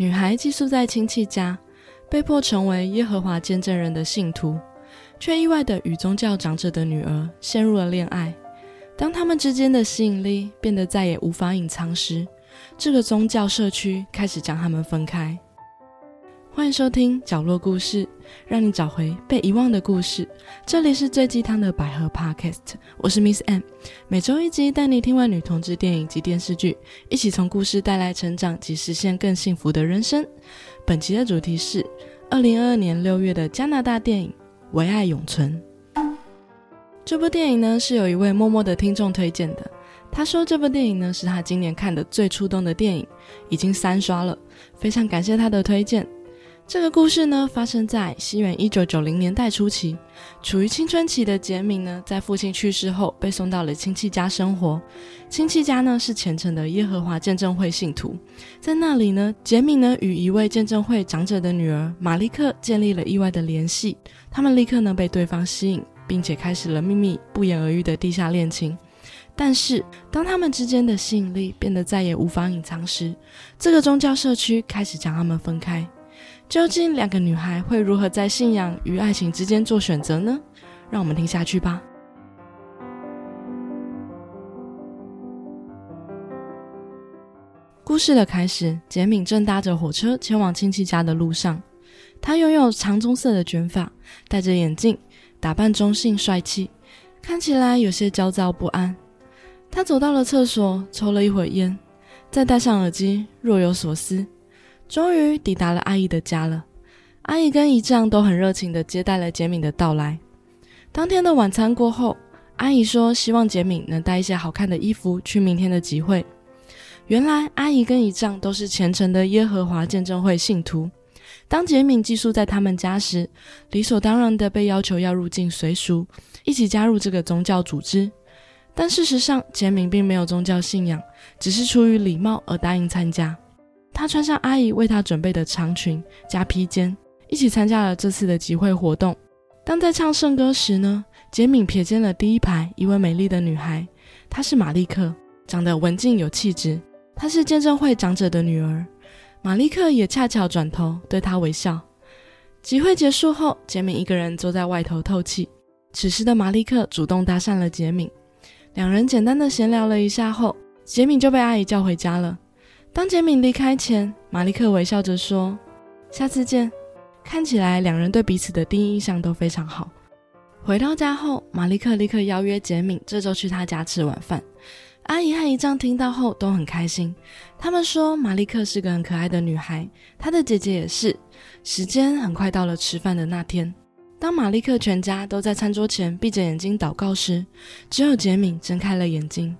女孩寄宿在亲戚家，被迫成为耶和华见证人的信徒，却意外的与宗教长者的女儿陷入了恋爱。当他们之间的吸引力变得再也无法隐藏时，这个宗教社区开始将他们分开。欢迎收听角落故事，让你找回被遗忘的故事。这里是最鸡汤的百合 Podcast，我是 Miss M，每周一集带你听完女同志电影及电视剧，一起从故事带来成长及实现更幸福的人生。本集的主题是二零二二年六月的加拿大电影《唯爱永存》。这部电影呢是有一位默默的听众推荐的，他说这部电影呢是他今年看的最触动的电影，已经三刷了，非常感谢他的推荐。这个故事呢，发生在西元一九九零年代初期。处于青春期的杰敏呢，在父亲去世后被送到了亲戚家生活。亲戚家呢是虔诚的耶和华见证会信徒，在那里呢，杰敏呢与一位见证会长者的女儿玛丽克建立了意外的联系。他们立刻呢被对方吸引，并且开始了秘密不言而喻的地下恋情。但是，当他们之间的吸引力变得再也无法隐藏时，这个宗教社区开始将他们分开。究竟两个女孩会如何在信仰与爱情之间做选择呢？让我们听下去吧。故事的开始，杰敏正搭着火车前往亲戚家的路上。他拥有长棕色的卷发，戴着眼镜，打扮中性帅气，看起来有些焦躁不安。他走到了厕所，抽了一会烟，再戴上耳机，若有所思。终于抵达了阿姨的家了。阿姨跟姨丈都很热情地接待了杰敏的到来。当天的晚餐过后，阿姨说希望杰敏能带一些好看的衣服去明天的集会。原来阿姨跟姨丈都是虔诚的耶和华见证会信徒。当杰敏寄宿在他们家时，理所当然地被要求要入境随俗，一起加入这个宗教组织。但事实上，杰敏并没有宗教信仰，只是出于礼貌而答应参加。他穿上阿姨为他准备的长裙加披肩，一起参加了这次的集会活动。当在唱圣歌时呢，杰敏瞥见了第一排一位美丽的女孩，她是玛丽克，长得文静有气质。她是见证会长者的女儿。玛丽克也恰巧转头对她微笑。集会结束后，杰敏一个人坐在外头透气。此时的玛丽克主动搭讪了杰敏，两人简单的闲聊了一下后，杰敏就被阿姨叫回家了。当杰敏离开前，马利克微笑着说：“下次见。”看起来两人对彼此的第一印象都非常好。回到家后，马利克立刻邀约杰敏这周去他家吃晚饭。阿姨和姨丈听到后都很开心，他们说马利克是个很可爱的女孩，她的姐姐也是。时间很快到了吃饭的那天，当马利克全家都在餐桌前闭着眼睛祷告时，只有杰敏睁开了眼睛。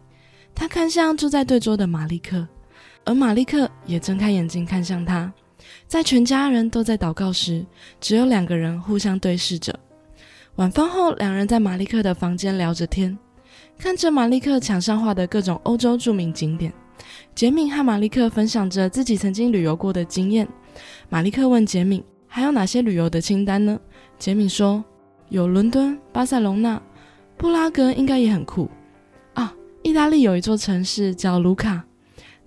他看向坐在对桌的马利克。而马利克也睁开眼睛看向他，在全家人都在祷告时，只有两个人互相对视着。晚饭后，两人在马利克的房间聊着天，看着马利克墙上画的各种欧洲著名景点。杰敏和马利克分享着自己曾经旅游过的经验。马利克问杰敏：“还有哪些旅游的清单呢？”杰敏说：“有伦敦、巴塞隆纳、布拉格，应该也很酷啊。意大利有一座城市叫卢卡。”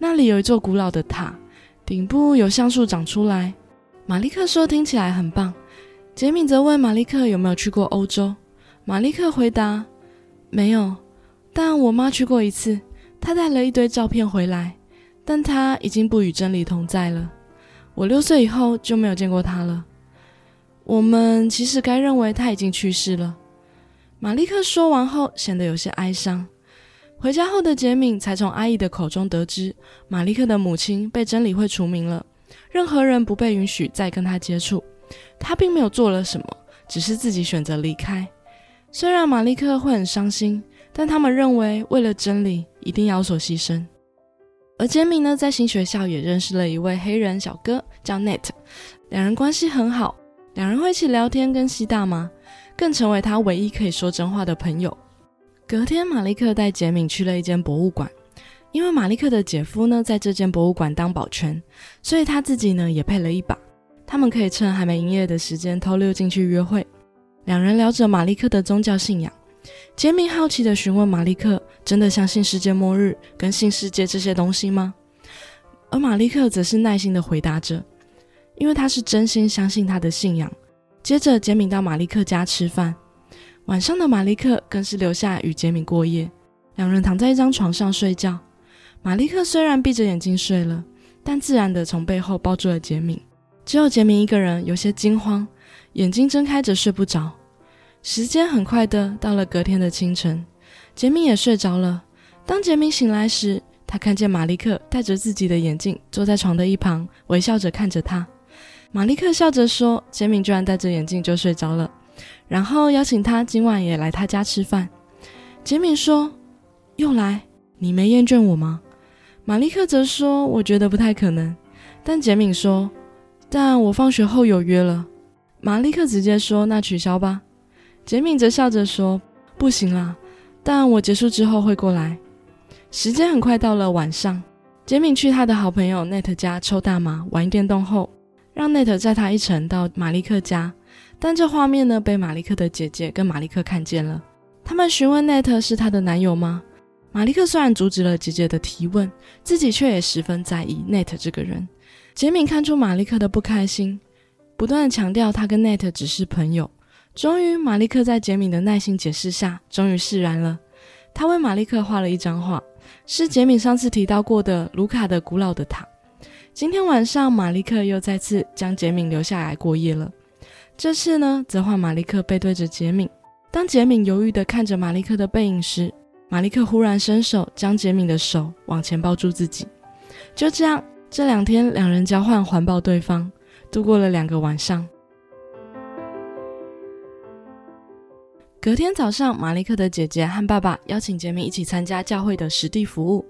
那里有一座古老的塔，顶部有橡树长出来。马利克说：“听起来很棒。”杰敏则问马利克有没有去过欧洲。马利克回答：“没有，但我妈去过一次，她带了一堆照片回来，但她已经不与真理同在了。我六岁以后就没有见过她了。我们其实该认为她已经去世了。”马利克说完后，显得有些哀伤。回家后的杰敏才从阿姨的口中得知，马利克的母亲被真理会除名了，任何人不被允许再跟他接触。他并没有做了什么，只是自己选择离开。虽然马利克会很伤心，但他们认为为了真理一定要有所牺牲。而杰米呢，在新学校也认识了一位黑人小哥，叫 Net，两人关系很好，两人会一起聊天跟吸大麻，更成为他唯一可以说真话的朋友。隔天，马利克带杰敏去了一间博物馆，因为马利克的姐夫呢在这间博物馆当保全，所以他自己呢也配了一把。他们可以趁还没营业的时间偷溜进去约会。两人聊着马利克的宗教信仰，杰敏好奇地询问马利克：“真的相信世界末日跟新世界这些东西吗？”而马利克则是耐心的回答着，因为他是真心相信他的信仰。接着，杰敏到马利克家吃饭，晚上的马利克更是留下与杰敏过夜，两人躺在一张床上睡觉。马利克虽然闭着眼睛睡了，但自然的从背后抱住了杰敏。只有杰敏一个人有些惊慌，眼睛睁开着睡不着。时间很快的到了隔天的清晨，杰敏也睡着了。当杰敏醒来时，他看见马利克戴着自己的眼镜坐在床的一旁，微笑着看着他。马利克笑着说：“杰敏居然戴着眼镜就睡着了。”然后邀请他今晚也来他家吃饭。杰敏说：“又来？你没厌倦我吗？”马利克则说：“我觉得不太可能。”但杰敏说：“但我放学后有约了。”马利克直接说：“那取消吧。”杰敏则笑着说：“不行啦，但我结束之后会过来。”时间很快到了晚上，杰敏去他的好朋友 Net 家抽大麻、玩电动后，让 Net 载他一程到马利克家。但这画面呢，被马利克的姐姐跟马利克看见了。他们询问 Net 是他的男友吗？马利克虽然阻止了姐姐的提问，自己却也十分在意 Net 这个人。杰敏看出马利克的不开心，不断的强调他跟 Net 只是朋友。终于，马利克在杰敏的耐心解释下，终于释然了。他为马利克画了一张画，是杰敏上次提到过的卢卡的古老的塔。今天晚上，马利克又再次将杰敏留下来过夜了。这次呢，则换马利克背对着杰敏。当杰敏犹豫地看着马利克的背影时，马利克忽然伸手将杰敏的手往前抱住自己。就这样，这两天两人交换环抱对方，度过了两个晚上。隔天早上，马利克的姐姐和爸爸邀请杰敏一起参加教会的实地服务。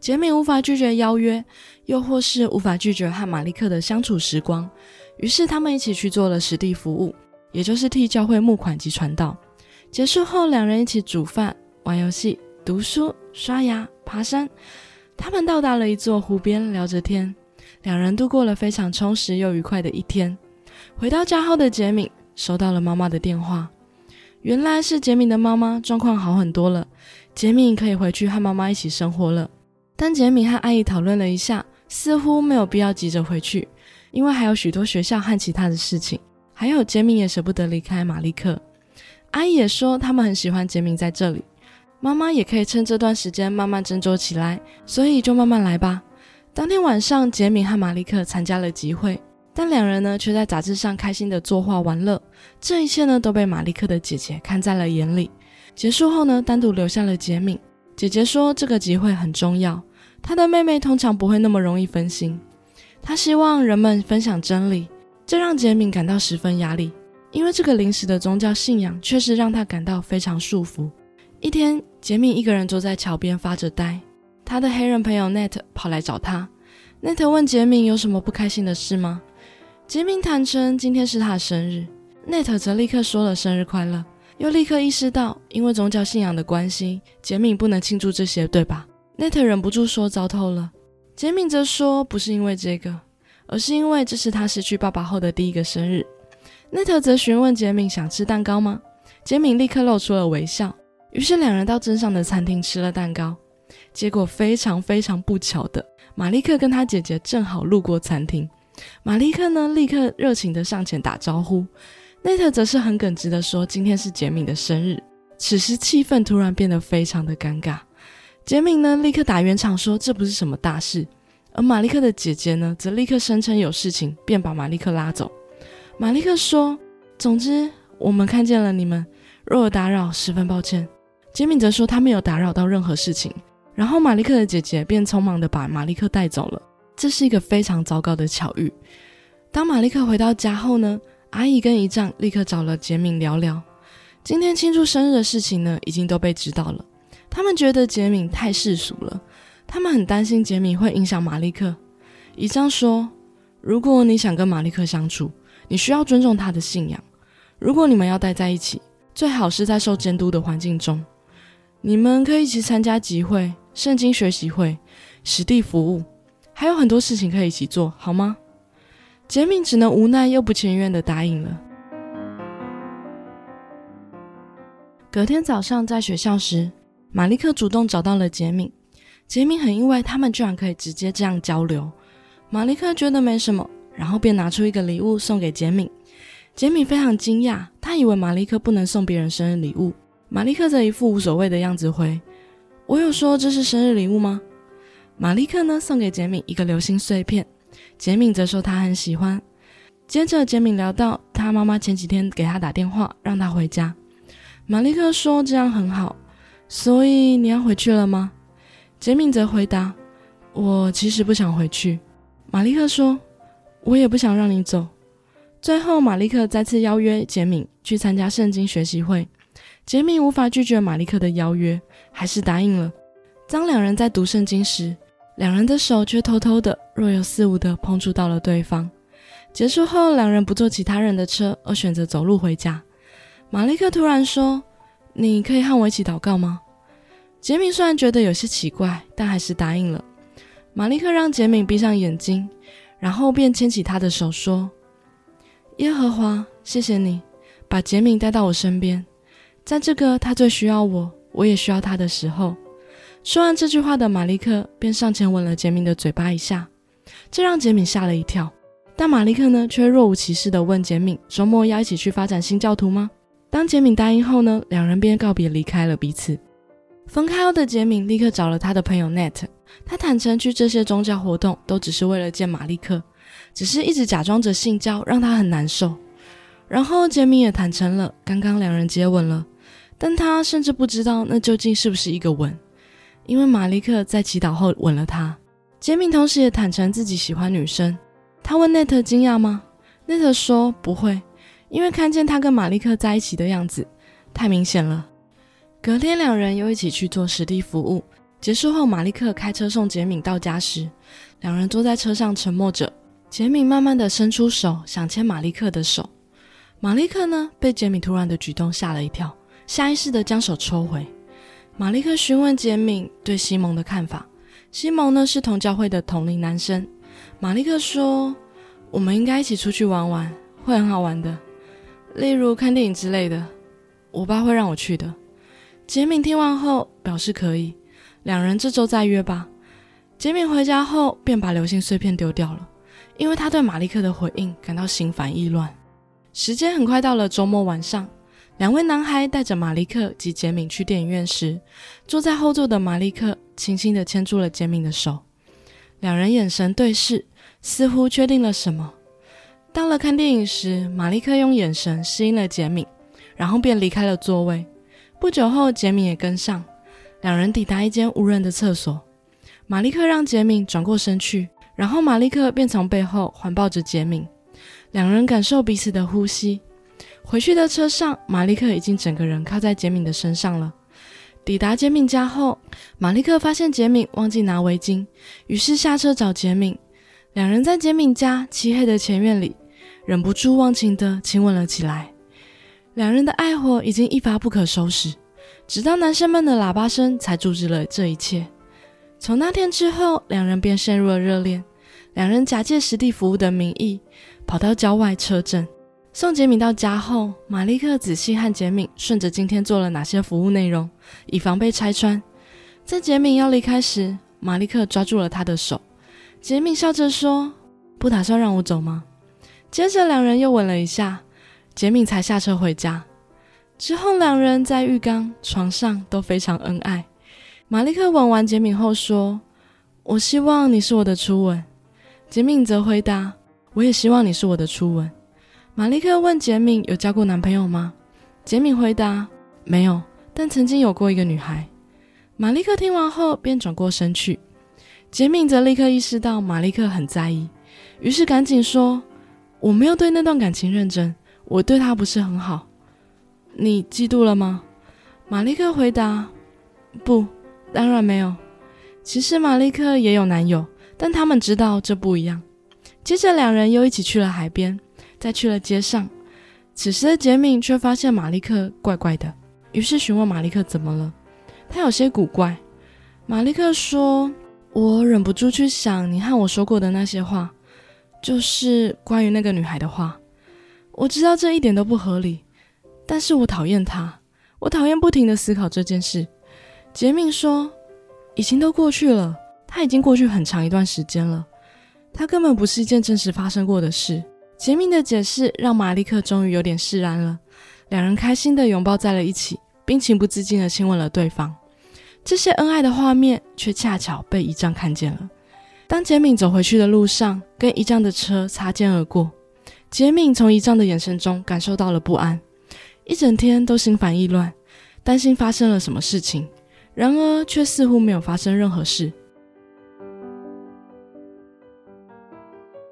杰敏无法拒绝邀约，又或是无法拒绝和马利克的相处时光，于是他们一起去做了实地服务，也就是替教会募款及传道。结束后，两人一起煮饭、玩游戏、读书、刷牙、爬山。他们到达了一座湖边，聊着天，两人度过了非常充实又愉快的一天。回到家后的杰敏收到了妈妈的电话。原来是杰敏的妈妈状况好很多了，杰敏可以回去和妈妈一起生活了。但杰敏和阿姨讨论了一下，似乎没有必要急着回去，因为还有许多学校和其他的事情，还有杰敏也舍不得离开马利克。阿姨也说他们很喜欢杰敏在这里，妈妈也可以趁这段时间慢慢振作起来，所以就慢慢来吧。当天晚上，杰敏和马利克参加了集会。但两人呢，却在杂志上开心的作画玩乐。这一切呢，都被马利克的姐姐看在了眼里。结束后呢，单独留下了杰敏。姐姐说，这个集会很重要，她的妹妹通常不会那么容易分心。他希望人们分享真理，这让杰敏感到十分压力，因为这个临时的宗教信仰确实让他感到非常束缚。一天，杰敏一个人坐在桥边发着呆，他的黑人朋友 Net 跑来找他。Net 问杰敏有什么不开心的事吗？杰米坦诚今天是他的生日，Net 则立刻说了生日快乐，又立刻意识到因为宗教信仰的关系，杰敏不能庆祝这些，对吧？Net 忍不住说糟透了，杰敏则说不是因为这个，而是因为这是他失去爸爸后的第一个生日。Net 则询问杰敏想吃蛋糕吗？杰敏立刻露出了微笑，于是两人到镇上的餐厅吃了蛋糕。结果非常非常不巧的，马利克跟他姐姐正好路过餐厅。马利克呢，立刻热情地上前打招呼。内特则是很耿直地说：“今天是杰敏的生日。”此时气氛突然变得非常的尴尬。杰敏呢，立刻打圆场说：“这不是什么大事。”而马利克的姐姐呢，则立刻声称有事情，便把马利克拉走。马利克说：“总之，我们看见了你们，若有打扰，十分抱歉。”杰敏则说：“他没有打扰到任何事情。”然后马利克的姐姐便匆忙的把马利克带走了。这是一个非常糟糕的巧遇。当马利克回到家后呢，阿姨跟姨丈立刻找了杰敏聊聊。今天庆祝生日的事情呢，已经都被知道了。他们觉得杰敏太世俗了，他们很担心杰敏会影响马利克。姨丈说：“如果你想跟马利克相处，你需要尊重他的信仰。如果你们要待在一起，最好是在受监督的环境中。你们可以一起参加集会、圣经学习会、实地服务。”还有很多事情可以一起做，好吗？杰敏只能无奈又不情愿的答应了。隔天早上在学校时，马利克主动找到了杰敏。杰敏很意外，他们居然可以直接这样交流，马利克觉得没什么，然后便拿出一个礼物送给杰敏。杰敏非常惊讶，他以为马利克不能送别人生日礼物。马利克则一副无所谓的样子回：“我有说这是生日礼物吗？”马利克呢，送给杰敏一个流星碎片，杰敏则说他很喜欢。接着，杰敏聊到他妈妈前几天给他打电话，让他回家。马利克说这样很好，所以你要回去了吗？杰敏则回答：“我其实不想回去。”马利克说：“我也不想让你走。”最后，马利克再次邀约杰敏去参加圣经学习会，杰敏无法拒绝马利克的邀约，还是答应了。当两人在读圣经时，两人的手却偷偷的、若有似无的碰触到了对方。结束后，两人不坐其他人的车，而选择走路回家。马利克突然说：“你可以和我一起祷告吗？”杰米虽然觉得有些奇怪，但还是答应了。马利克让杰米闭上眼睛，然后便牵起他的手说：“耶和华，谢谢你把杰米带到我身边，在这个他最需要我，我也需要他的时候。”说完这句话的马利克便上前吻了杰米的嘴巴一下，这让杰米吓了一跳。但马利克呢，却若无其事地问杰米：“周末要一起去发展新教徒吗？”当杰敏答应后呢，两人便告别，离开了彼此。分开后的杰敏立刻找了他的朋友 Net，他坦诚去这些宗教活动都只是为了见马利克，只是一直假装着性交，让他很难受。然后杰敏也坦诚了，刚刚两人接吻了，但他甚至不知道那究竟是不是一个吻，因为马利克在祈祷后吻了他。杰敏同时也坦诚自己喜欢女生。他问内特惊讶吗？内特说不会，因为看见他跟马利克在一起的样子太明显了。隔天，两人又一起去做实地服务。结束后，马利克开车送杰敏到家时，两人坐在车上沉默着。杰敏慢慢的伸出手想牵马利克的手，马利克呢被杰敏突然的举动吓了一跳，下意识的将手抽回。马利克询问杰敏对西蒙的看法。西蒙呢是同教会的同龄男生。马利克说：“我们应该一起出去玩玩，会很好玩的，例如看电影之类的。我爸会让我去的。”杰敏听完后表示可以，两人这周再约吧。杰敏回家后便把流星碎片丢掉了，因为他对马利克的回应感到心烦意乱。时间很快到了周末晚上，两位男孩带着马利克及杰敏去电影院时，坐在后座的马利克轻轻地牵住了杰敏的手。两人眼神对视，似乎确定了什么。到了看电影时，马利克用眼神吸引了杰敏，然后便离开了座位。不久后，杰敏也跟上。两人抵达一间无人的厕所，马利克让杰敏转过身去，然后马利克便从背后环抱着杰敏。两人感受彼此的呼吸。回去的车上，马利克已经整个人靠在杰敏的身上了。抵达杰敏家后，马利克发现杰敏忘记拿围巾，于是下车找杰敏。两人在杰敏家漆黑的前院里，忍不住忘情的亲吻了起来。两人的爱火已经一发不可收拾，直到男生们的喇叭声才阻止了这一切。从那天之后，两人便陷入了热恋。两人假借实地服务的名义，跑到郊外车震。送杰敏到家后，马利克仔细和杰敏顺着今天做了哪些服务内容，以防被拆穿。在杰敏要离开时，马利克抓住了他的手。杰敏笑着说：“不打算让我走吗？”接着两人又吻了一下，杰敏才下车回家。之后两人在浴缸、床上都非常恩爱。马利克吻完杰敏后说：“我希望你是我的初吻。”杰敏则回答：“我也希望你是我的初吻。”马利克问杰敏有交过男朋友吗？杰敏回答没有，但曾经有过一个女孩。马利克听完后便转过身去，杰敏则立刻意识到马利克很在意，于是赶紧说：“我没有对那段感情认真，我对他不是很好。你嫉妒了吗？”马利克回答：“不，当然没有。其实马利克也有男友，但他们知道这不一样。”接着两人又一起去了海边。再去了街上，此时的杰敏却发现马利克怪怪的，于是询问马利克怎么了。他有些古怪。马利克说：“我忍不住去想你和我说过的那些话，就是关于那个女孩的话。我知道这一点都不合理，但是我讨厌她，我讨厌不停的思考这件事。”杰明说：“已经都过去了，他已经过去很长一段时间了。它根本不是一件真实发生过的事。杰明的解释让马利克终于有点释然了，两人开心地拥抱在了一起，并情不自禁地亲吻了对方。这些恩爱的画面却恰巧被姨丈看见了。当杰敏走回去的路上，跟姨丈的车擦肩而过，杰敏从姨丈的眼神中感受到了不安，一整天都心烦意乱，担心发生了什么事情，然而却似乎没有发生任何事。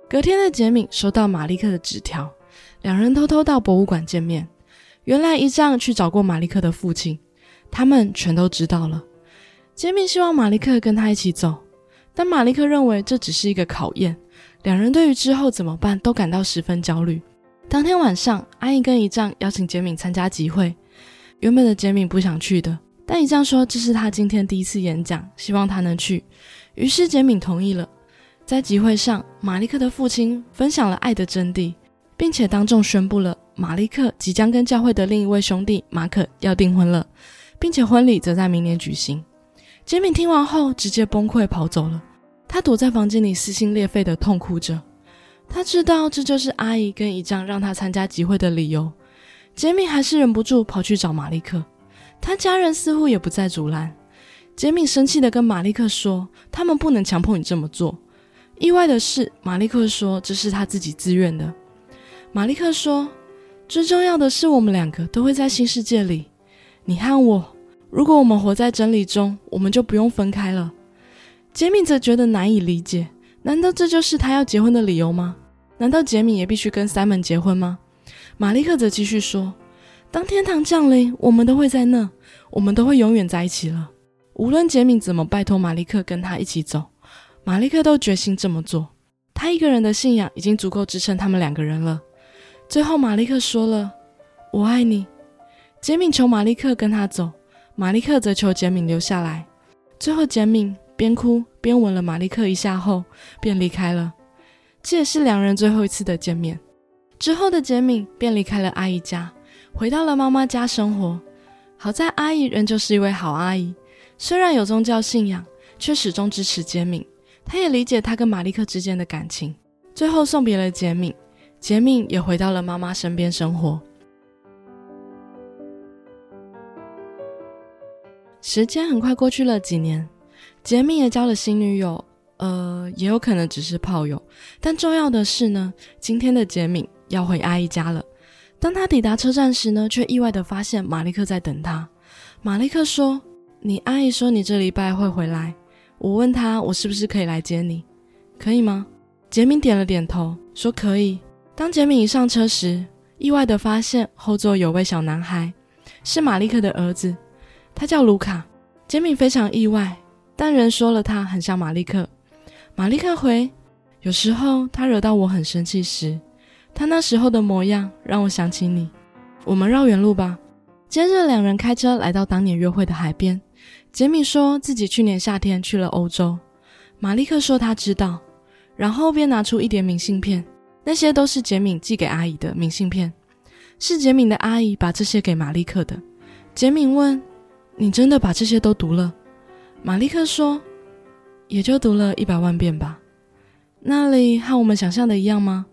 隔天的杰敏收到马利克的纸条，两人偷偷到博物馆见面。原来姨丈去找过马利克的父亲，他们全都知道了。杰敏希望马利克跟他一起走，但马利克认为这只是一个考验。两人对于之后怎么办都感到十分焦虑。当天晚上，阿姨跟姨丈邀请杰敏参加集会。原本的杰敏不想去的，但姨丈说这是他今天第一次演讲，希望他能去。于是杰敏同意了。在集会上，马利克的父亲分享了爱的真谛，并且当众宣布了马利克即将跟教会的另一位兄弟马可要订婚了，并且婚礼则在明年举行。杰米听完后直接崩溃跑走了。他躲在房间里撕心裂肺的痛哭着。他知道这就是阿姨跟姨丈让他参加集会的理由。杰米还是忍不住跑去找马利克。他家人似乎也不再阻拦。杰米生气地跟马利克说：“他们不能强迫你这么做。”意外的是，马利克说这是他自己自愿的。马利克说：“最重要的是，我们两个都会在新世界里，你和我。”如果我们活在真理中，我们就不用分开了。杰米则觉得难以理解，难道这就是他要结婚的理由吗？难道杰米也必须跟 Simon 结婚吗？马利克则继续说：“当天堂降临，我们都会在那，我们都会永远在一起了。无论杰米怎么拜托马利克跟他一起走，马利克都决心这么做。他一个人的信仰已经足够支撑他们两个人了。最后，马利克说了：‘我爱你。’杰米求马利克跟他走。”马利克则求杰敏留下来，最后杰敏边哭边吻了马利克一下后便离开了。这也是两人最后一次的见面。之后的杰敏便离开了阿姨家，回到了妈妈家生活。好在阿姨仍旧是一位好阿姨，虽然有宗教信仰，却始终支持杰敏。她也理解他跟马利克之间的感情。最后送别了杰敏，杰敏也回到了妈妈身边生活。时间很快过去了几年，杰米也交了新女友，呃，也有可能只是炮友。但重要的是呢，今天的杰米要回阿姨家了。当他抵达车站时呢，却意外的发现马利克在等他。马利克说：“你阿姨说你这礼拜会回来。”我问他：“我是不是可以来接你？可以吗？”杰米点了点头，说：“可以。”当杰米一上车时，意外的发现后座有位小男孩，是马利克的儿子。他叫卢卡，杰米非常意外，但人说了他很像马利克。马利克回：“有时候他惹到我很生气时，他那时候的模样让我想起你。”我们绕远路吧。接着两人开车来到当年约会的海边。杰米说自己去年夏天去了欧洲。马利克说他知道，然后便拿出一叠明信片，那些都是杰米寄给阿姨的明信片，是杰米的阿姨把这些给马利克的。杰米问。你真的把这些都读了？马利克说：“也就读了一百万遍吧。”那里和我们想象的一样吗？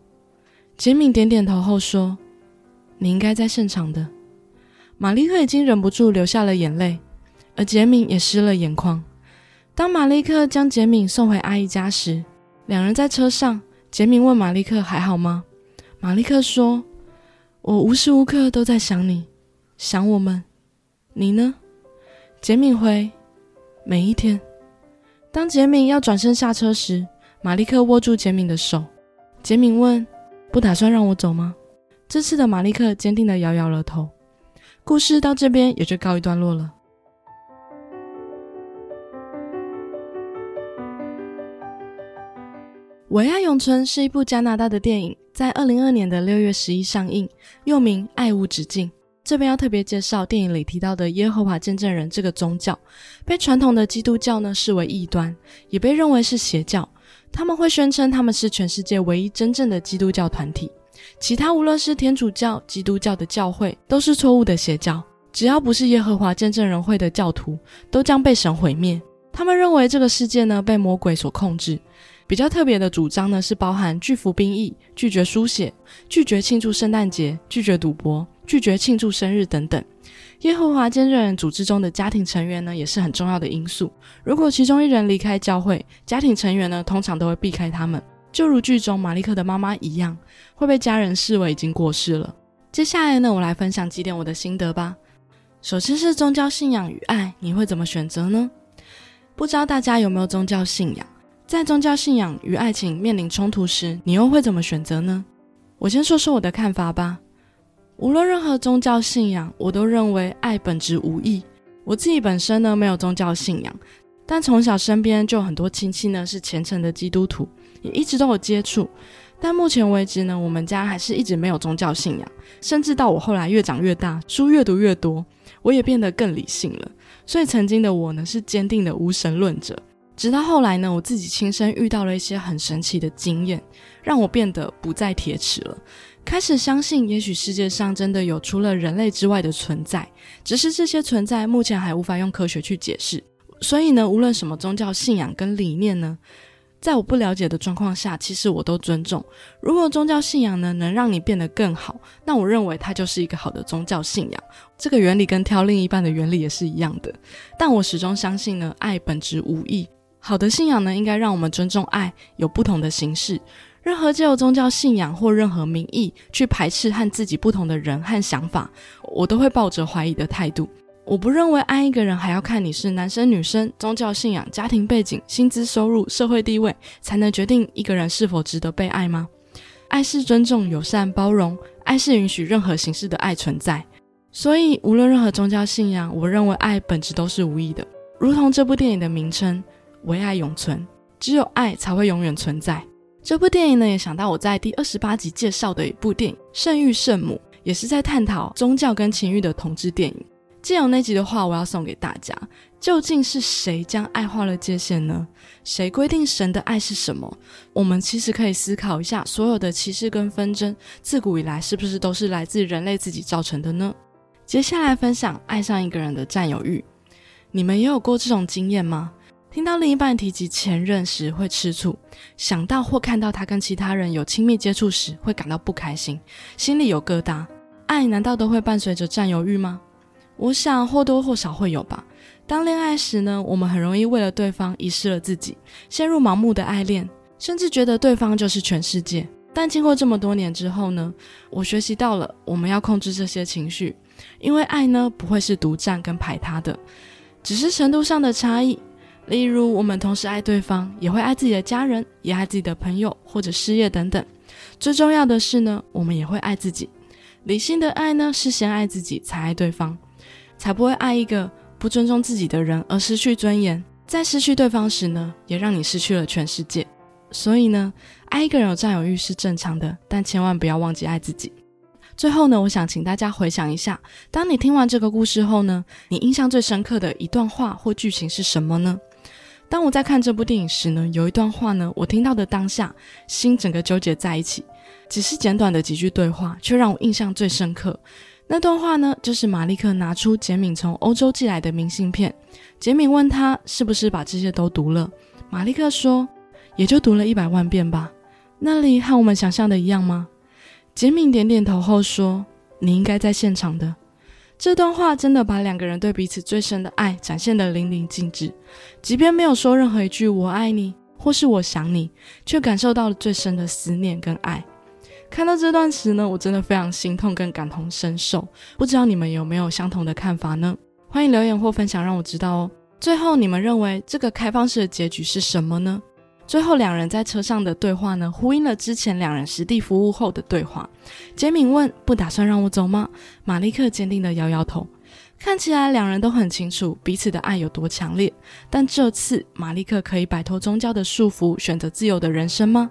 杰敏点点头后说：“你应该在现场的。”马利克已经忍不住流下了眼泪，而杰敏也湿了眼眶。当马利克将杰敏送回阿姨家时，两人在车上。杰敏问马利克还好吗？马利克说：“我无时无刻都在想你，想我们。你呢？”杰敏回：“每一天。”当杰敏要转身下车时，马利克握住杰敏的手。杰敏问：“不打算让我走吗？”这次的马利克坚定地摇摇了头。故事到这边也就告一段落了。《唯爱永存》是一部加拿大的电影，在二零二年的六月十一上映，又名《爱无止境》。这边要特别介绍电影里提到的耶和华见证人这个宗教，被传统的基督教呢视为异端，也被认为是邪教。他们会宣称他们是全世界唯一真正的基督教团体，其他无论是天主教、基督教的教会都是错误的邪教。只要不是耶和华见证人会的教徒，都将被神毁灭。他们认为这个世界呢被魔鬼所控制，比较特别的主张呢，是包含拒服兵役、拒绝书写、拒绝庆祝圣诞节、拒绝赌博、拒绝庆祝生日等等。耶和华见证人组织中的家庭成员呢，也是很重要的因素。如果其中一人离开教会，家庭成员呢，通常都会避开他们，就如剧中马利克的妈妈一样，会被家人视为已经过世了。接下来呢，我来分享几点我的心得吧。首先是宗教信仰与爱，你会怎么选择呢？不知道大家有没有宗教信仰？在宗教信仰与爱情面临冲突时，你又会怎么选择呢？我先说说我的看法吧。无论任何宗教信仰，我都认为爱本质无异。我自己本身呢没有宗教信仰，但从小身边就有很多亲戚呢是虔诚的基督徒，也一直都有接触。但目前为止呢，我们家还是一直没有宗教信仰，甚至到我后来越长越大，书越读越多，我也变得更理性了。所以曾经的我呢是坚定的无神论者。直到后来呢，我自己亲身遇到了一些很神奇的经验，让我变得不再铁齿了，开始相信，也许世界上真的有除了人类之外的存在，只是这些存在目前还无法用科学去解释。所以呢，无论什么宗教信仰跟理念呢，在我不了解的状况下，其实我都尊重。如果宗教信仰呢能让你变得更好，那我认为它就是一个好的宗教信仰。这个原理跟挑另一半的原理也是一样的。但我始终相信呢，爱本质无异。好的信仰呢，应该让我们尊重爱有不同的形式。任何借由宗教信仰或任何名义去排斥和自己不同的人和想法，我都会抱着怀疑的态度。我不认为爱一个人还要看你是男生女生、宗教信仰、家庭背景、薪资收入、社会地位，才能决定一个人是否值得被爱吗？爱是尊重、友善、包容，爱是允许任何形式的爱存在。所以，无论任何宗教信仰，我认为爱本质都是无意的，如同这部电影的名称。唯爱永存，只有爱才会永远存在。这部电影呢，也想到我在第二十八集介绍的一部电影《圣域圣母》，也是在探讨宗教跟情欲的同志电影。借由那集的话，我要送给大家：究竟是谁将爱画了界限呢？谁规定神的爱是什么？我们其实可以思考一下，所有的歧视跟纷争，自古以来是不是都是来自人类自己造成的呢？接下来分享爱上一个人的占有欲，你们也有过这种经验吗？听到另一半提及前任时会吃醋，想到或看到他跟其他人有亲密接触时会感到不开心，心里有疙瘩。爱难道都会伴随着占有欲吗？我想或多或少会有吧。当恋爱时呢，我们很容易为了对方遗失了自己，陷入盲目的爱恋，甚至觉得对方就是全世界。但经过这么多年之后呢，我学习到了我们要控制这些情绪，因为爱呢不会是独占跟排他的，只是程度上的差异。例如，我们同时爱对方，也会爱自己的家人，也爱自己的朋友或者事业等等。最重要的是呢，我们也会爱自己。理性的爱呢，是先爱自己，才爱对方，才不会爱一个不尊重自己的人而失去尊严。在失去对方时呢，也让你失去了全世界。所以呢，爱一个人有占有欲是正常的，但千万不要忘记爱自己。最后呢，我想请大家回想一下，当你听完这个故事后呢，你印象最深刻的一段话或剧情是什么呢？当我在看这部电影时呢，有一段话呢，我听到的当下，心整个纠结在一起。只是简短的几句对话，却让我印象最深刻。那段话呢，就是马利克拿出简敏从欧洲寄来的明信片。简敏问他是不是把这些都读了，马利克说，也就读了一百万遍吧。那里和我们想象的一样吗？简敏点点头后说，你应该在现场的。这段话真的把两个人对彼此最深的爱展现得淋漓尽致，即便没有说任何一句“我爱你”或是“我想你”，却感受到了最深的思念跟爱。看到这段时呢，我真的非常心痛跟感同身受。不知道你们有没有相同的看法呢？欢迎留言或分享，让我知道哦。最后，你们认为这个开放式的结局是什么呢？最后两人在车上的对话呢，呼应了之前两人实地服务后的对话。杰敏问：“不打算让我走吗？”马利克坚定地摇摇头。看起来两人都很清楚彼此的爱有多强烈。但这次马利克可以摆脱宗教的束缚，选择自由的人生吗？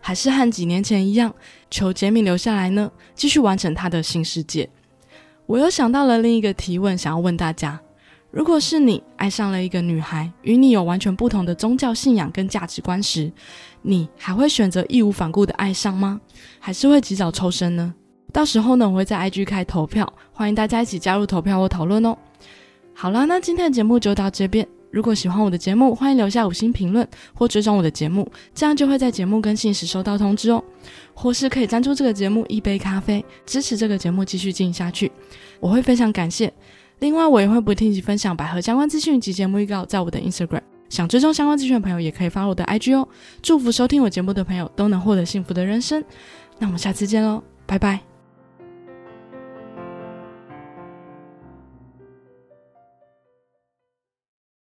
还是和几年前一样，求杰敏留下来呢？继续完成他的新世界？我又想到了另一个提问，想要问大家。如果是你爱上了一个女孩，与你有完全不同的宗教信仰跟价值观时，你还会选择义无反顾的爱上吗？还是会及早抽身呢？到时候呢，我会在 IG 开投票，欢迎大家一起加入投票或讨论哦。好啦，那今天的节目就到这边，如果喜欢我的节目，欢迎留下五星评论或追踪我的节目，这样就会在节目更新时收到通知哦。或是可以赞助这个节目一杯咖啡，支持这个节目继续进行下去，我会非常感谢。另外，我也会不定期分享百合相关资讯及节目预告在我的 Instagram。想追踪相关资讯的朋友，也可以发我的 IG 哦。祝福收听我节目的朋友都能获得幸福的人生。那我们下次见喽，拜拜。